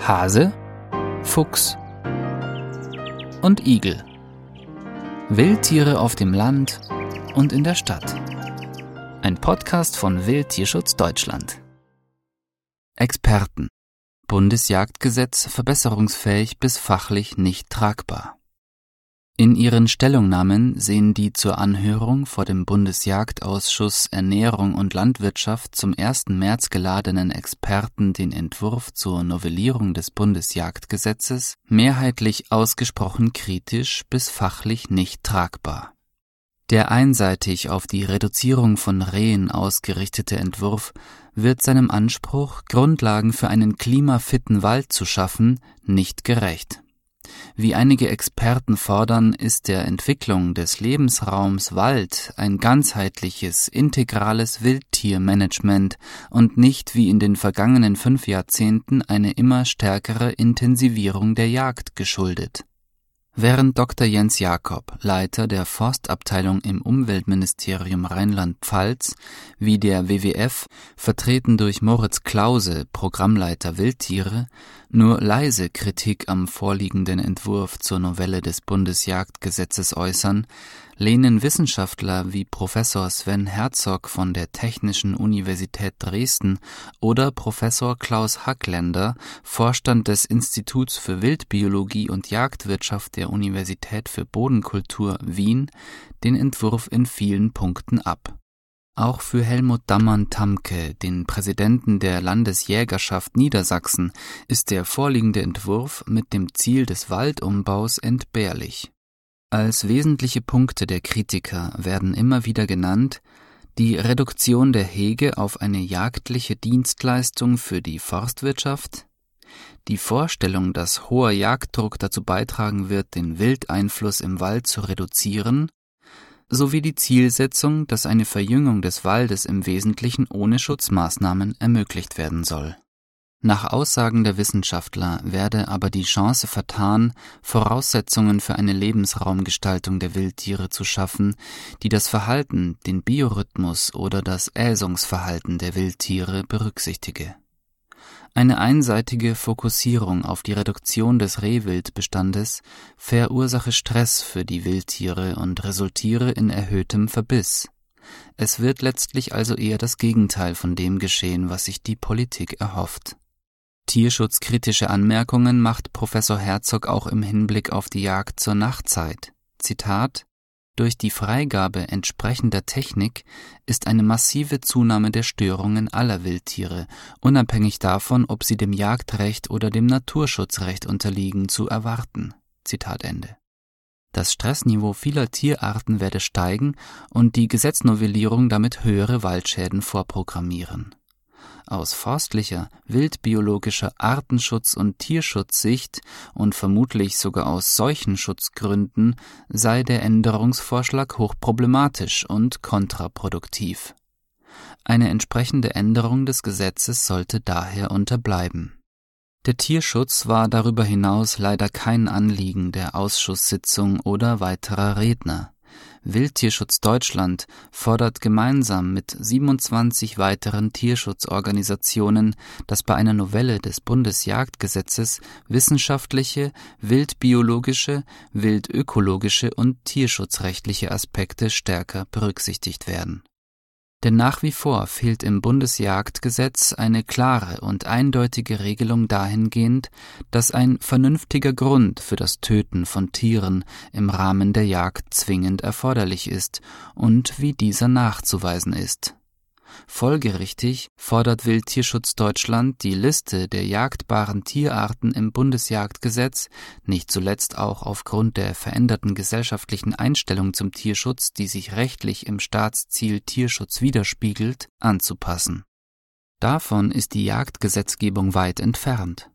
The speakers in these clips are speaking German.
Hase, Fuchs und Igel. Wildtiere auf dem Land und in der Stadt. Ein Podcast von Wildtierschutz Deutschland. Experten. Bundesjagdgesetz verbesserungsfähig bis fachlich nicht tragbar. In ihren Stellungnahmen sehen die zur Anhörung vor dem Bundesjagdausschuss Ernährung und Landwirtschaft zum 1. März geladenen Experten den Entwurf zur Novellierung des Bundesjagdgesetzes mehrheitlich ausgesprochen kritisch bis fachlich nicht tragbar. Der einseitig auf die Reduzierung von Rehen ausgerichtete Entwurf wird seinem Anspruch, Grundlagen für einen klimafitten Wald zu schaffen, nicht gerecht wie einige Experten fordern, ist der Entwicklung des Lebensraums Wald ein ganzheitliches, integrales Wildtiermanagement und nicht wie in den vergangenen fünf Jahrzehnten eine immer stärkere Intensivierung der Jagd geschuldet Während Dr. Jens Jakob, Leiter der Forstabteilung im Umweltministerium Rheinland-Pfalz, wie der WWF, vertreten durch Moritz Klause, Programmleiter Wildtiere, nur leise Kritik am vorliegenden Entwurf zur Novelle des Bundesjagdgesetzes äußern, lehnen Wissenschaftler wie Professor Sven Herzog von der Technischen Universität Dresden oder Professor Klaus Hackländer, Vorstand des Instituts für Wildbiologie und Jagdwirtschaft der Universität für Bodenkultur Wien, den Entwurf in vielen Punkten ab. Auch für Helmut Dammann-Tamke, den Präsidenten der Landesjägerschaft Niedersachsen, ist der vorliegende Entwurf mit dem Ziel des Waldumbaus entbehrlich als wesentliche Punkte der Kritiker werden immer wieder genannt die Reduktion der Hege auf eine jagdliche Dienstleistung für die Forstwirtschaft, die Vorstellung, dass hoher Jagddruck dazu beitragen wird, den Wildeinfluss im Wald zu reduzieren, sowie die Zielsetzung, dass eine Verjüngung des Waldes im Wesentlichen ohne Schutzmaßnahmen ermöglicht werden soll nach Aussagen der Wissenschaftler werde aber die Chance vertan, Voraussetzungen für eine Lebensraumgestaltung der Wildtiere zu schaffen, die das Verhalten, den Biorhythmus oder das Äsungsverhalten der Wildtiere berücksichtige. Eine einseitige Fokussierung auf die Reduktion des Rehwildbestandes verursache Stress für die Wildtiere und resultiere in erhöhtem Verbiss. Es wird letztlich also eher das Gegenteil von dem geschehen, was sich die Politik erhofft Tierschutzkritische Anmerkungen macht Professor Herzog auch im Hinblick auf die Jagd zur Nachtzeit. Zitat Durch die Freigabe entsprechender Technik ist eine massive Zunahme der Störungen aller Wildtiere, unabhängig davon, ob sie dem Jagdrecht oder dem Naturschutzrecht unterliegen, zu erwarten. Zitat Ende. Das Stressniveau vieler Tierarten werde steigen und die Gesetznovellierung damit höhere Waldschäden vorprogrammieren aus forstlicher, wildbiologischer Artenschutz- und Tierschutzsicht und vermutlich sogar aus Seuchenschutzgründen sei der Änderungsvorschlag hochproblematisch und kontraproduktiv. Eine entsprechende Änderung des Gesetzes sollte daher unterbleiben. Der Tierschutz war darüber hinaus leider kein Anliegen der Ausschusssitzung oder weiterer Redner. Wildtierschutz Deutschland fordert gemeinsam mit 27 weiteren Tierschutzorganisationen, dass bei einer Novelle des Bundesjagdgesetzes wissenschaftliche, wildbiologische, wildökologische und tierschutzrechtliche Aspekte stärker berücksichtigt werden denn nach wie vor fehlt im Bundesjagdgesetz eine klare und eindeutige Regelung dahingehend, dass ein vernünftiger Grund für das Töten von Tieren im Rahmen der Jagd zwingend erforderlich ist und wie dieser nachzuweisen ist Folgerichtig fordert Wildtierschutz Deutschland die Liste der jagdbaren Tierarten im Bundesjagdgesetz, nicht zuletzt auch aufgrund der veränderten gesellschaftlichen Einstellung zum Tierschutz, die sich rechtlich im Staatsziel Tierschutz widerspiegelt, anzupassen. Davon ist die Jagdgesetzgebung weit entfernt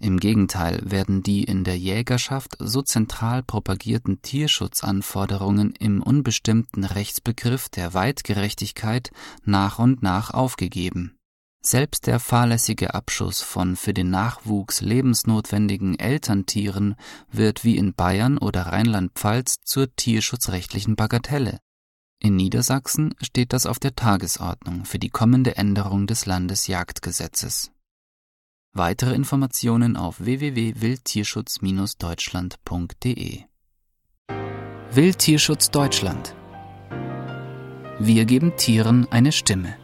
im Gegenteil werden die in der Jägerschaft so zentral propagierten Tierschutzanforderungen im unbestimmten Rechtsbegriff der Weitgerechtigkeit nach und nach aufgegeben. Selbst der fahrlässige Abschuss von für den Nachwuchs lebensnotwendigen Elterntieren wird wie in Bayern oder Rheinland-Pfalz zur tierschutzrechtlichen Bagatelle. In Niedersachsen steht das auf der Tagesordnung für die kommende Änderung des Landesjagdgesetzes Weitere Informationen auf www.wildtierschutz-deutschland.de Wildtierschutz Deutschland Wir geben Tieren eine Stimme.